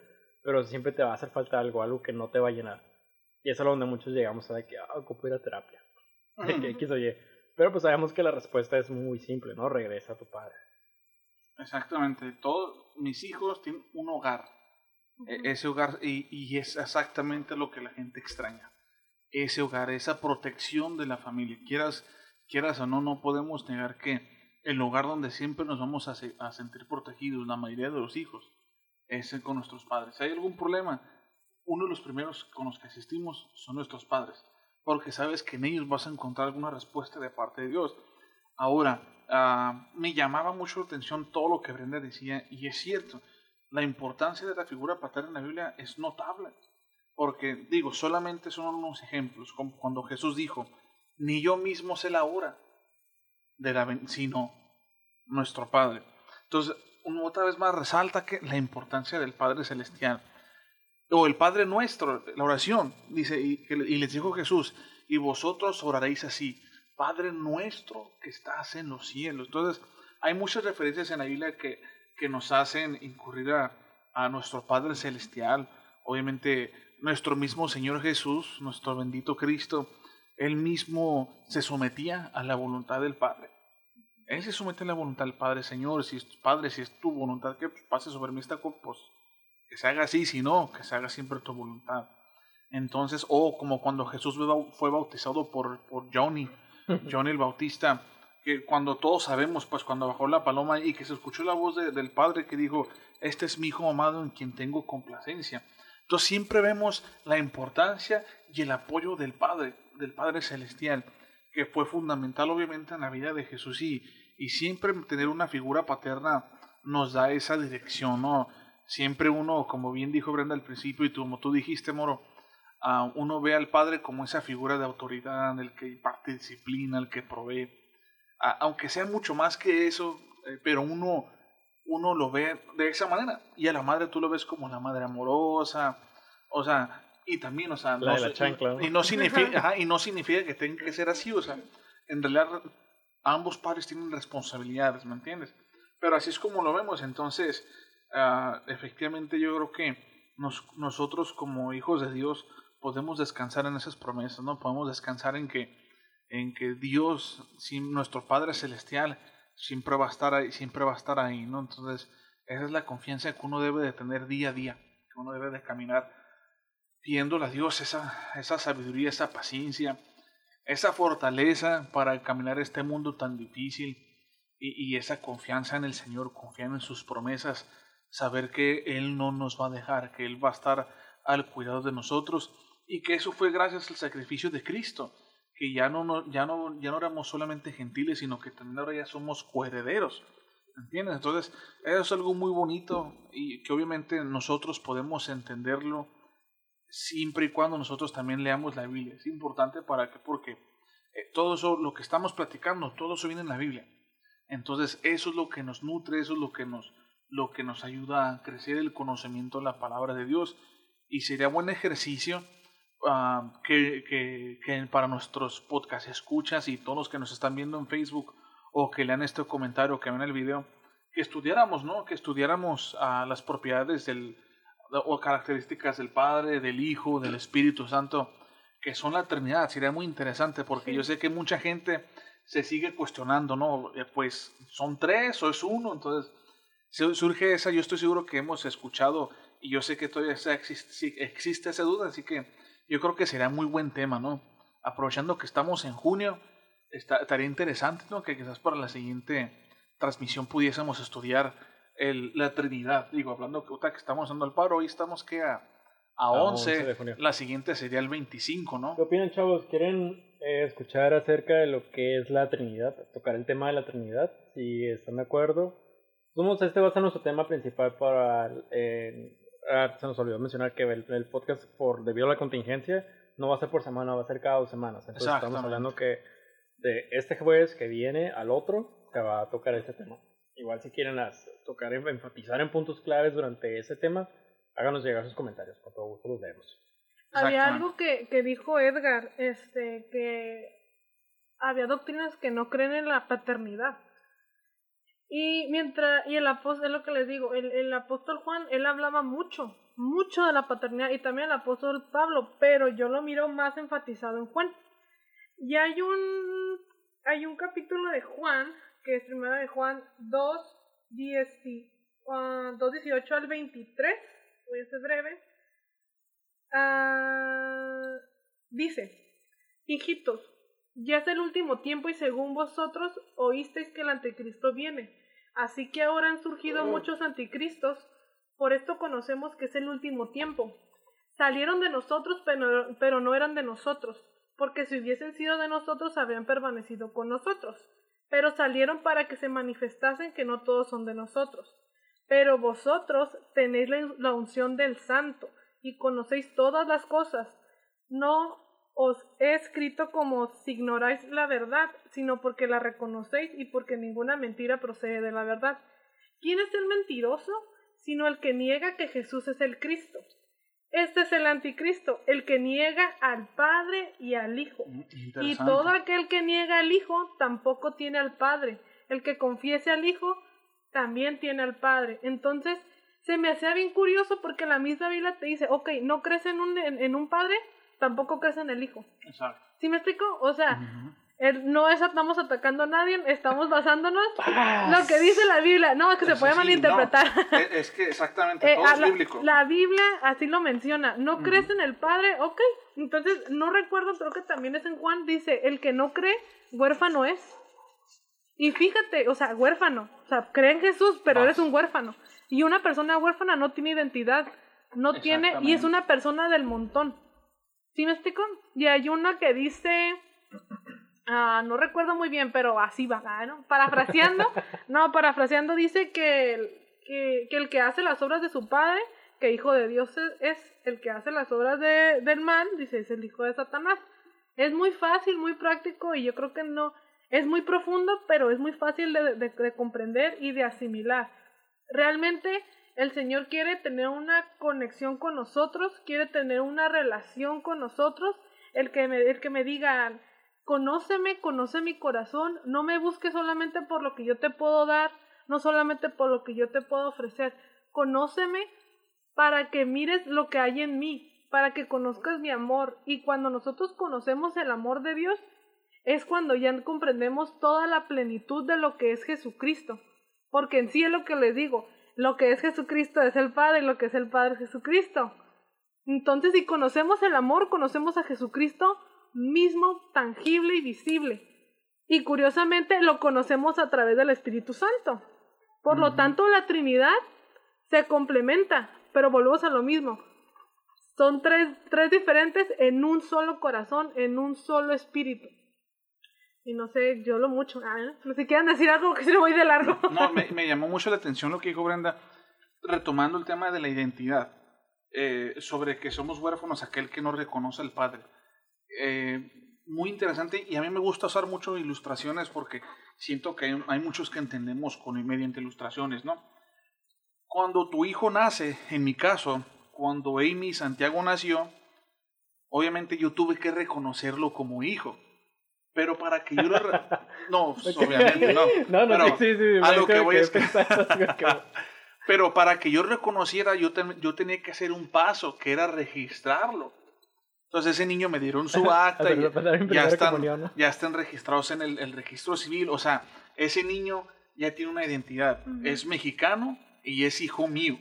pero siempre te va a hacer falta algo, algo que no te va a llenar. Y eso es donde muchos llegamos a de que, ah, ocupo ir a terapia. Ujú. que X o Y. Pero pues sabemos que la respuesta es muy simple, ¿no? Regresa a tu padre. Exactamente. Todos mis hijos tienen un hogar. E- Ese hogar, y, y es exactamente lo que la gente extraña. Ese hogar, esa protección de la familia. Quieras, quieras o no, no podemos negar que el hogar donde siempre nos vamos a, se- a sentir protegidos, la mayoría de los hijos, es con nuestros padres. Si hay algún problema, uno de los primeros con los que asistimos son nuestros padres. Porque sabes que en ellos vas a encontrar alguna respuesta de parte de Dios. Ahora, ah, me llamaba mucho la atención todo lo que Brenda decía, y es cierto, la importancia de la figura paterna en la Biblia es notable, porque digo, solamente son unos ejemplos, como cuando Jesús dijo, ni yo mismo sé la hora de la sino nuestro Padre. Entonces, uno otra vez más resalta que la importancia del Padre Celestial. O el Padre Nuestro, la oración, dice, y, les dijo Jesús, y vosotros oraréis así, Padre nuestro que estás en los cielos. Entonces, hay muchas referencias en la Biblia que, que nos hacen incurrir a, a nuestro Padre Celestial. Obviamente, nuestro mismo Señor Jesús, nuestro bendito Cristo, Él mismo se sometía a la voluntad del Padre. Él se somete a la voluntad del Padre, Señor, si es Padre, si es tu voluntad que pase sobre mí esta copa, pues que se haga así, si no, que se haga siempre tu voluntad. Entonces, o como cuando Jesús fue bautizado por, por Johnny, Johnny el Bautista, que cuando todos sabemos, pues cuando bajó la paloma y que se escuchó la voz de- del Padre que dijo, este es mi Hijo amado en quien tengo complacencia. Entonces siempre vemos la importancia y el apoyo del Padre, del Padre Celestial, que fue fundamental obviamente en la vida de Jesús y, y siempre tener una figura paterna nos da esa dirección, ¿no? Siempre uno, como bien dijo Brenda al principio y tú, como tú dijiste, Moro, ah, uno ve al padre como esa figura de autoridad, el que imparte disciplina, el que provee, aunque sea mucho más que eso, eh, pero uno, uno lo ve de esa manera, y a la madre tú lo ves como la madre amorosa, o sea, y también, o sea, La de la se- chancla, ¿no? y no significa, ajá, y no significa que tenga que ser así, o sea, en realidad ambos padres tienen responsabilidades, ¿me entiendes? Pero así es como lo vemos, entonces, ah, efectivamente yo creo que nos- nosotros como hijos de Dios podemos descansar en esas promesas, ¿no? Podemos descansar en que, en que Dios, sí, nuestro Padre Celestial, siempre va a estar ahí, siempre va a estar ahí, ¿no? Entonces, esa es la confianza que uno debe de tener día a día, que uno debe de caminar pidiéndole a Dios esa, esa sabiduría, esa paciencia, esa fortaleza para caminar este mundo tan difícil y, y esa confianza en el Señor, confiar en sus promesas, saber que Él no nos va a dejar, que Él va a estar al cuidado de nosotros y que eso fue gracias al sacrificio de Cristo, que ya no, ya no, ya no éramos solamente gentiles, sino que también ahora ya somos coherederos. ¿Entiendes? Entonces, eso es algo muy bonito y que obviamente nosotros podemos entenderlo siempre y cuando nosotros también leamos la Biblia. Es importante para que, porque eh, todo eso, lo que estamos platicando, todo eso viene en la Biblia. Entonces, eso es lo que nos nutre, eso es lo que nos, lo que nos ayuda a crecer el conocimiento de la palabra de Dios. Y sería buen ejercicio ah, que, que, que para nuestros podcast escuchas y todos los que nos están viendo en Facebook o que lean este comentario, que vean el video, que estudiáramos, ¿no? Que estudiáramos ah, las propiedades del, o características del Padre, del Hijo, del Espíritu Santo, que son la Trinidad. Sería muy interesante porque yo sé que mucha gente se sigue cuestionando, ¿no? Eh, Pues son tres o es uno, entonces surge esa, yo estoy seguro que hemos escuchado y yo sé que todavía esa existe, esa duda, así que yo creo que será muy buen tema, ¿no? Aprovechando que estamos en junio, está- estaría interesante, ¿no? Que quizás para la siguiente transmisión pudiésemos estudiar el, la Trinidad. Digo, hablando que que estamos dando el paro, hoy estamos que a, a 11, 11 de junio. la siguiente sería el 25, ¿no? ¿Qué opinan, chavos? ¿Quieren eh, escuchar acerca de lo que es la Trinidad? Tocar el tema de la Trinidad, si están de acuerdo. Somos, este va a ser nuestro tema principal para... eh, ah, se nos olvidó mencionar que el, el podcast, por debido a la contingencia, no va a ser por semana, va a ser cada dos semanas. Entonces estamos hablando que de este jueves que viene al otro, se va a tocar este tema. Igual si quieren tocar, enfatizar en puntos claves durante ese tema, háganos llegar sus comentarios, con todo gusto los leemos. Había algo que, que dijo Edgar, este, que había doctrinas que no creen en la paternidad. Y mientras, y el apóstol, es lo que les digo, el, el apóstol Juan, él hablaba mucho mucho de la paternidad y también el apóstol Pablo, pero yo lo miro más enfatizado en Juan. Y hay un, hay un capítulo de Juan, que es primero de Juan 2, 10 y, ah, 2, 18 al 23, voy a ser breve. Ah, dice, hijitos, ya es el último tiempo y según vosotros oísteis que el anticristo viene. Así que ahora han surgido muchos anticristos, por esto conocemos que es el último tiempo. Salieron de nosotros, pero, pero no eran de nosotros, porque si hubiesen sido de nosotros habrían permanecido con nosotros. Pero salieron para que se manifestasen que no todos son de nosotros. Pero vosotros tenéis la, la unción del santo y conocéis todas las cosas. No os he escrito como si ignoráis la verdad, sino porque la reconocéis y porque ninguna mentira procede de la verdad. ¿Quién es el mentiroso? Sino el que niega que Jesús es el Cristo. Este es el anticristo, el que niega al Padre y al Hijo. Y Interesante. todo aquel que niega al Hijo tampoco tiene al Padre. El que confiese al Hijo también tiene al Padre. Entonces, se me hacía bien curioso porque la misma Biblia te dice, ok, no crees en un, en, en un Padre, tampoco crees en el Hijo. Exacto. ¿Sí me explico? O sea, el- no es, estamos atacando a nadie, estamos basándonos lo que dice la Biblia. No, es que se puede Sí, malinterpretar. no. Es, es que exactamente, Eh, todo es la, bíblico. la Biblia así lo menciona. ¿No crees en el Padre? Ok. Entonces, no recuerdo, creo que también es en Juan, dice, el que no cree, huérfano es. Y fíjate, o sea, huérfano. O sea, cree en Jesús, pero eres un huérfano. Y una persona huérfana no tiene identidad. No tiene, y es una persona del montón. ¿Sí me explico? Y hay una que dice, ah, no recuerdo muy bien, pero así va, ¿no? Parafraseando, no, parafraseando dice que el, que, que el que hace las obras de su padre, que hijo de Dios es, es el que hace las obras de, del mal, dice, es el hijo de Satanás. Es muy fácil, muy práctico y yo creo que no, es muy profundo, pero es muy fácil de, de- de comprender y de asimilar. Realmente el Señor quiere tener una conexión con nosotros, quiere tener una relación con nosotros, el que me, el que me diga, conóceme, conoce mi corazón, no me busques solamente por lo que yo te puedo dar, no solamente por lo que yo te puedo ofrecer, conóceme para que mires lo que hay en mí, para que conozcas mi amor. Y cuando nosotros conocemos el amor de Dios, es cuando ya comprendemos toda la plenitud de lo que es Jesucristo. Porque en sí es lo que les digo, lo que es Jesucristo es el Padre, lo que es el Padre es Jesucristo. Entonces, si conocemos el amor, conocemos a Jesucristo mismo, tangible y visible. Y curiosamente lo conocemos a través del Espíritu Santo. Por lo tanto, la Trinidad se complementa, pero volvemos a lo mismo. Son tres, tres diferentes en un solo corazón, en un solo espíritu. Y no sé, yo lo mucho. Ah, ¿no? Si quieren decir algo, que se lo voy de largo. No, me, me llamó mucho la atención lo que dijo Brenda, retomando el tema de la identidad, eh, sobre que somos huérfanos aquel que no reconoce al Padre. Eh, muy interesante y a mí me gusta usar mucho ilustraciones porque siento que hay, hay muchos que entendemos con mediante ilustraciones, ¿no? Cuando tu hijo nace, en mi caso, cuando Amy Santiago nació, obviamente yo tuve que reconocerlo como hijo. Pero para que yo lo... re- No, obviamente no. No, no, Pero sí, sí, sí. a lo que voy es que- como que- Pero para que yo reconociera, yo, ten- yo tenía que hacer un paso, que era registrarlo. Entonces ese niño me dieron su acta y ya están, ya están registrados en el, el registro civil. O sea, ese niño ya tiene una identidad. Es mexicano y es hijo mío.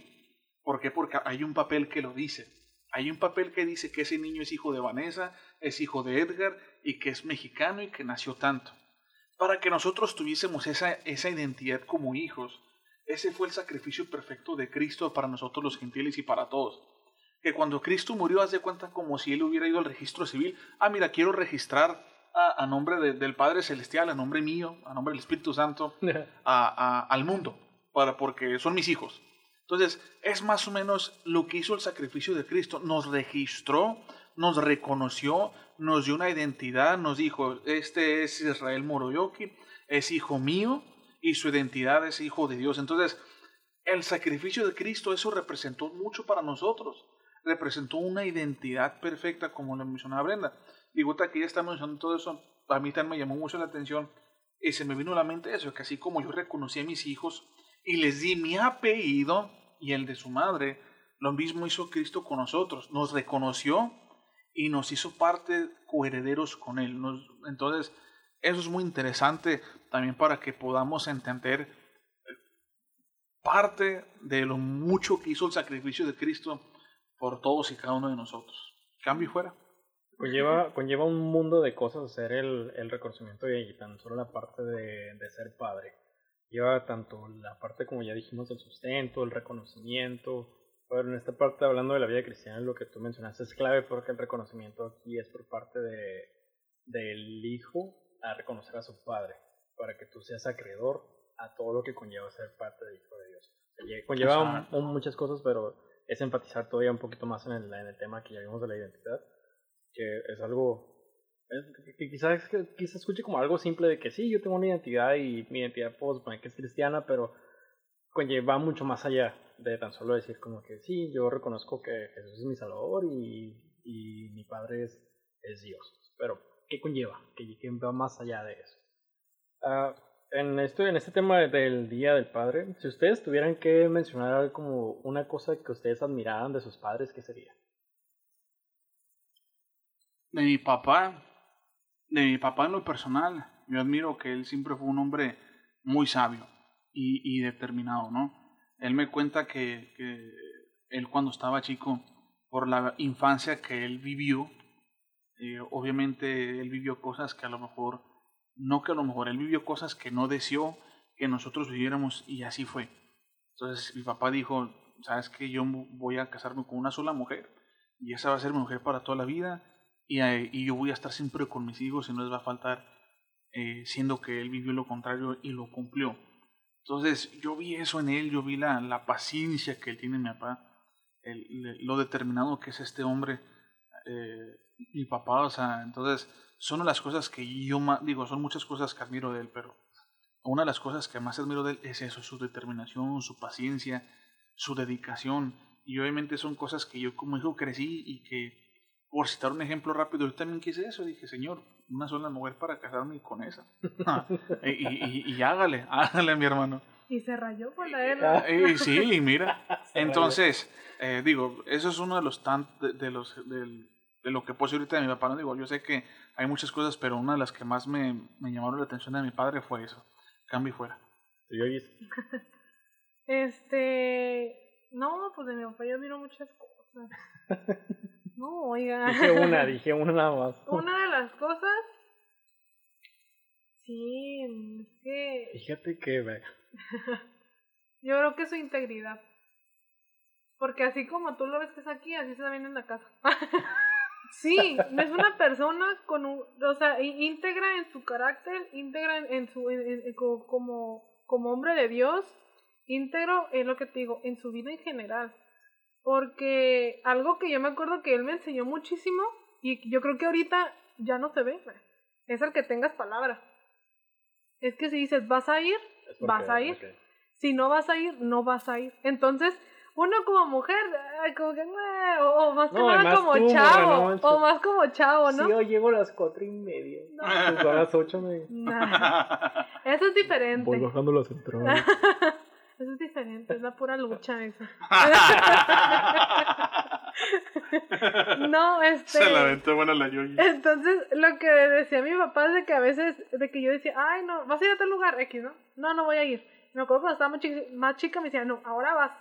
¿Por qué? Porque hay un papel que lo dice. Hay un papel que dice que ese niño es hijo de Vanessa, es hijo de Edgar y que es mexicano y que nació tanto. Para que nosotros tuviésemos esa, esa identidad como hijos, ese fue el sacrificio perfecto de Cristo para nosotros los gentiles y para todos. Que cuando Cristo murió, haz de cuenta como si él hubiera ido al registro civil. Ah, mira, quiero registrar a, a nombre de- del Padre Celestial, a nombre mío, a nombre del Espíritu Santo, a- a- al mundo, para, porque son mis hijos. Entonces, es más o menos lo que hizo el sacrificio de Cristo. Nos registró, nos reconoció, nos dio una identidad, nos dijo, este es Israel Moroyoki, es hijo mío y su identidad es hijo de Dios. Entonces, el sacrificio de Cristo, eso representó mucho para nosotros. Representó una identidad perfecta, como lo mencionaba Brenda. Digo, ahorita que ya está mencionando todo eso, a mí también me llamó mucho la atención y se me vino a la mente eso, que así como yo reconocí a mis hijos y les di mi apellido y el de su madre, Lo mismo hizo Cristo con nosotros. Nos reconoció y nos hizo parte coherederos con Él. Nos- entonces, eso es muy interesante también para que podamos entender eh, parte de lo mucho que hizo el sacrificio de Cristo por todos y cada uno de nosotros. Cambio y fuera. Conlleva, conlleva un mundo de cosas hacer el, el reconocimiento y tan solo la parte de, de ser padre. Lleva tanto la parte, como ya dijimos, del sustento, el reconocimiento. Pero en esta parte, hablando de la vida cristiana, lo que tú mencionaste es clave porque el reconocimiento aquí es por parte de, del hijo a reconocer a su padre, para que tú seas acreedor a todo lo que conlleva ser parte del hijo de Dios. O sea, lle- Conlleva un- un- muchas cosas, pero es enfatizar todavía un poquito más en el, en el tema que ya vimos de la identidad que es algo que- quizás quizás escuche como algo simple de que sí, yo tengo una identidad y mi identidad puedo suponer que es cristiana, pero conlleva mucho más allá de tan solo decir como que sí, yo reconozco que Jesús es mi salvador y, y mi padre es, Dios. Pero, ¿qué conlleva? Que, que va más allá de eso. Ah, en, esto, en este tema del Día del Padre, si ustedes tuvieran que mencionar como una cosa que ustedes admiraran de sus padres, ¿qué sería? de mi papá, de mi papá en lo personal, yo admiro que él siempre fue un hombre muy sabio y, y determinado, ¿no? Él me cuenta que, que él cuando estaba chico, por la infancia que él vivió, eh, obviamente él vivió cosas que a lo mejor, no que a lo mejor, él vivió cosas que no deseó que nosotros viviéramos y así fue. Entonces mi papá dijo, sabes que yo voy a casarme con una sola mujer y esa va a ser mi mujer para toda la vida y, eh, y yo voy a estar siempre con mis hijos y no les va a faltar, eh, siendo que él vivió lo contrario y lo cumplió. Entonces yo vi eso en él, yo vi la, la paciencia que él tiene mi papá, el- lo determinado que es este hombre, eh, mi papá, o sea, entonces son las cosas que yo digo, son muchas cosas que admiro de él, pero una de las cosas que más admiro de él es eso, su determinación, su paciencia, su dedicación, y obviamente son cosas que yo como hijo crecí y que por citar un ejemplo rápido, yo también quise eso. Dije, Señor, una sola mujer para casarme con esa. y, y- y- y hágale, hágale, mi hermano. Y se rayó por la guerra. Y sí, mira. Entonces, eh, digo, eso es uno de los tan, de, de los del- de lo que puse ahorita de mi papá. No digo, yo sé que hay muchas cosas, pero una de las que más me, me llamaron la atención de mi padre fue eso. Cambio y fuera. Y y- Este. No, pues de mi papá yo admiro muchas cosas. No, oiga. Dije una, dije una nada más. Una de las cosas. Sí, es que. Fíjate que, Yo creo que su integridad. Porque así como tú lo ves que es aquí, así se también en la casa. sí, es una persona con un, o sea, íntegra en su carácter, íntegra en, en su, en- en- en co- como, como hombre de Dios, íntegro es lo que te digo, en su vida en general. Porque algo que yo me acuerdo que él me enseñó muchísimo, y yo creo que ahorita ya no se ve, es el que tengas palabra. Es que si dices, vas a ir, porque- vas a ir. ok. si no vas a ir, no vas a ir. Entonces, uno como mujer, como que, o, o más que No, nada además como tú, morra, chavo, no o más como chavo, ¿no? Sí, yo llego a las cuatro y media. Pues son las ocho me Nah. Eso es diferente. voy bajando las entradas. Eso es diferente, es la pura lucha eso. no, este. Se la aventó buena la yoyi. Entonces, lo que decía mi papá es de que a veces, de que yo decía, ay, no, vas a ir a tal lugar X, ¿no? No, no voy a ir. Me acuerdo cuando estaba más chica, más chica me decía, no, ahora vas.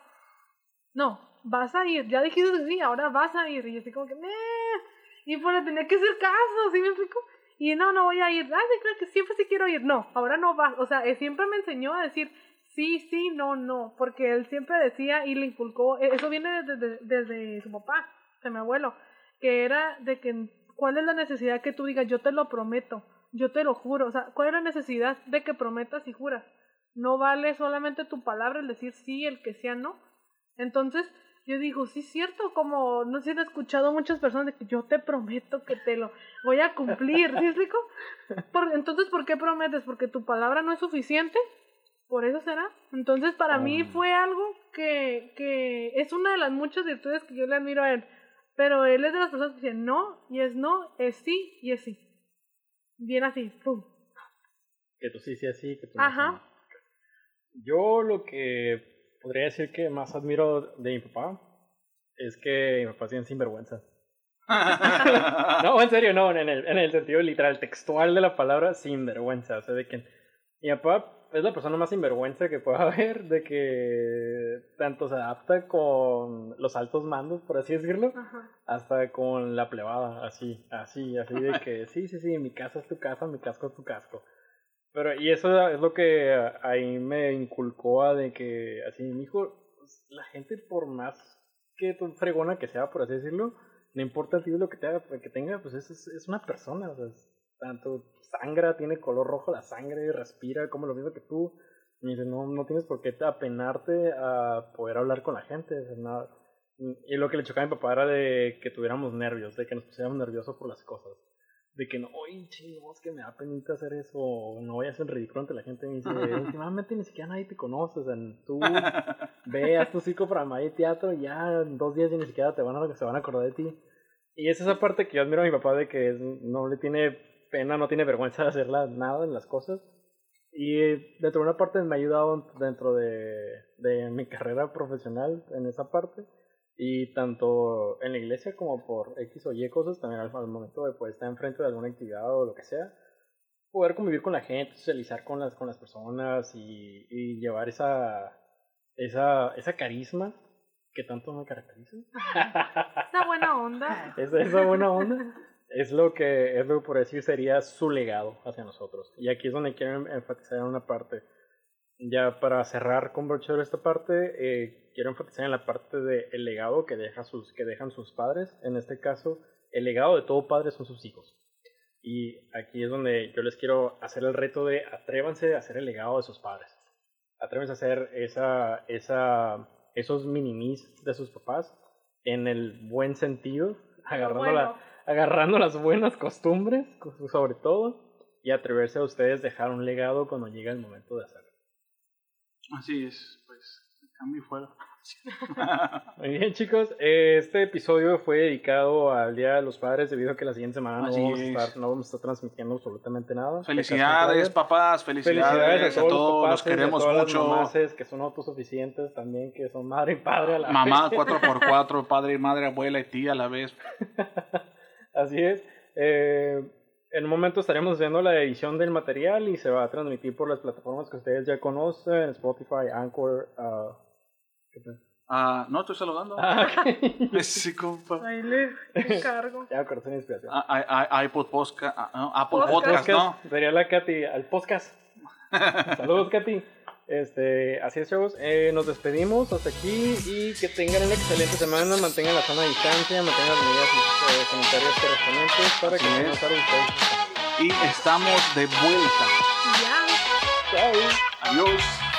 No, vas a ir. Ya dijiste que sí, ahora vas a ir. Y yo así como que, "Meh". Y pues le tenía que hacer caso, ¿sí me explico? Y no, no voy a ir. Ay, sí, creo que siempre sí quiero ir. No, ahora no vas. O sea, él siempre me enseñó a decir sí, sí, no, no. Porque él siempre decía y le inculcó, e- eso viene desde, desde su papá, de mi abuelo, que era de que, ¿cuál es la necesidad que tú digas, yo te lo prometo, yo te lo juro? O sea, ¿cuál es la necesidad de que prometas y juras? No vale solamente tu palabra el decir sí, el que sea no. Entonces, yo digo, sí es cierto, como no sé si han escuchado muchas personas de que yo te prometo que te lo voy a cumplir, ¿sí explico? Por- entonces, ¿por qué prometes? ¿Porque tu palabra no es suficiente? ¿Por eso será? Entonces, para mí Um. fue algo que, que es una de las muchas virtudes que yo le admiro a él. Pero él es de las personas que dicen no, y es no, es sí, y es sí. Bien así, pum. Que tú sí, sí, así, que tú no, Ajá. no. Yo lo que podría decir que más admiro de mi papá es que mi papá es bien sinvergüenza. no, en serio, no, en el, en el sentido literal, textual de la palabra, sinvergüenza. O sea, de que mi papá es la persona más sinvergüenza que pueda haber, de que tanto se adapta con los altos mandos, por así decirlo, Ajá. hasta con la plebada, así, así, así de que sí, sí, sí, mi casa es tu casa, mi casco es tu casco. Pero, y eso es lo que ahí me inculcó a de que, así, mi hijo, la gente por más que fregona que sea, por así decirlo, no importa el título que, te haga- que tenga, pues es, es, es una persona, o sea, es tanto sangra, tiene color rojo la sangre, respira como lo mismo que tú. Me dice, no, no tienes por qué apenarte a poder hablar con la gente. nada. Y lo que le chocaba a mi papá era de que tuviéramos nervios, de que nos pusiéramos nerviosos por las cosas. De que no, oye, chingos, que me da penita hacer eso, o no voy a hacer ridículo ante la gente. Me dice, últimamente ni siquiera nadie te conoce, o sea, tú ve, haz tu Maya y teatro, y ya en dos días ya ni siquiera te van a, se van a acordar de ti. Y es esa parte que yo admiro a mi papá de que no le tiene pena, no tiene vergüenza de hacerla nada en las cosas. Y dentro de una parte me ha ayudado dentro de, de mi carrera profesional en esa parte. Y tanto en la iglesia como por X o Y cosas, también al, al momento de poder estar enfrente de alguna actividad o lo que sea, poder convivir con la gente, socializar con las, con las personas y, y llevar esa, esa, esa carisma que tanto me caracteriza. Esta buena onda. esa, esa buena onda es lo que es lo que por decir sería su legado hacia nosotros. Y aquí es donde quiero em- enfatizar en una parte. Ya para cerrar con broche esta parte, eh, quiero enfatizar en la parte del legado que, deja sus, que dejan sus padres. En este caso, el legado de todo padre son sus hijos. Y aquí es donde yo les quiero hacer el reto de atrévanse a hacer el legado de sus padres. Atrévanse a hacer esa, esa, esos minimis de sus papás en el buen sentido, agarrando, bueno. la- agarrando las buenas costumbres, co- sobre todo, y atreverse a ustedes dejar un legado cuando llega el momento de hacerlo. Así es, pues, cambio fuera. Muy bien, chicos. Este episodio fue dedicado al Día de los Padres debido a que la siguiente semana no vamos, a es. estar, no vamos a estar transmitiendo absolutamente nada. Felicidades, papás, felicidades, Felicidades a todos, todos, los los papás, queremos a todas mucho. las mamaces que son autosuficientes también, que son madre y padre a la Mamá vez. 4x4, padre y madre, abuela y tía a la vez. Así es. Eh, en un momento estaremos haciendo la edición del material y se va a transmitir por las plataformas que ustedes ya conocen, Spotify, Anchor. ah, ¿qué tal? Ah, no, estoy saludando. Ah, ok. Sí, compa. Ahí le encargo. ya mi inspiración. Ah, ah, ah, Apple Podcast, no, Apple Podcast. Podcast, ¿no? Sería la Katy al podcast. Saludos, Katy. Este, así es, chavos. Eh, nos despedimos hasta aquí y que tengan una excelente semana. Mantengan la zona de distancia, mantengan las medidas eh, sanitarias correspondientes para que no nos ustedes. Y estamos de vuelta. Ya. Chao. Adiós.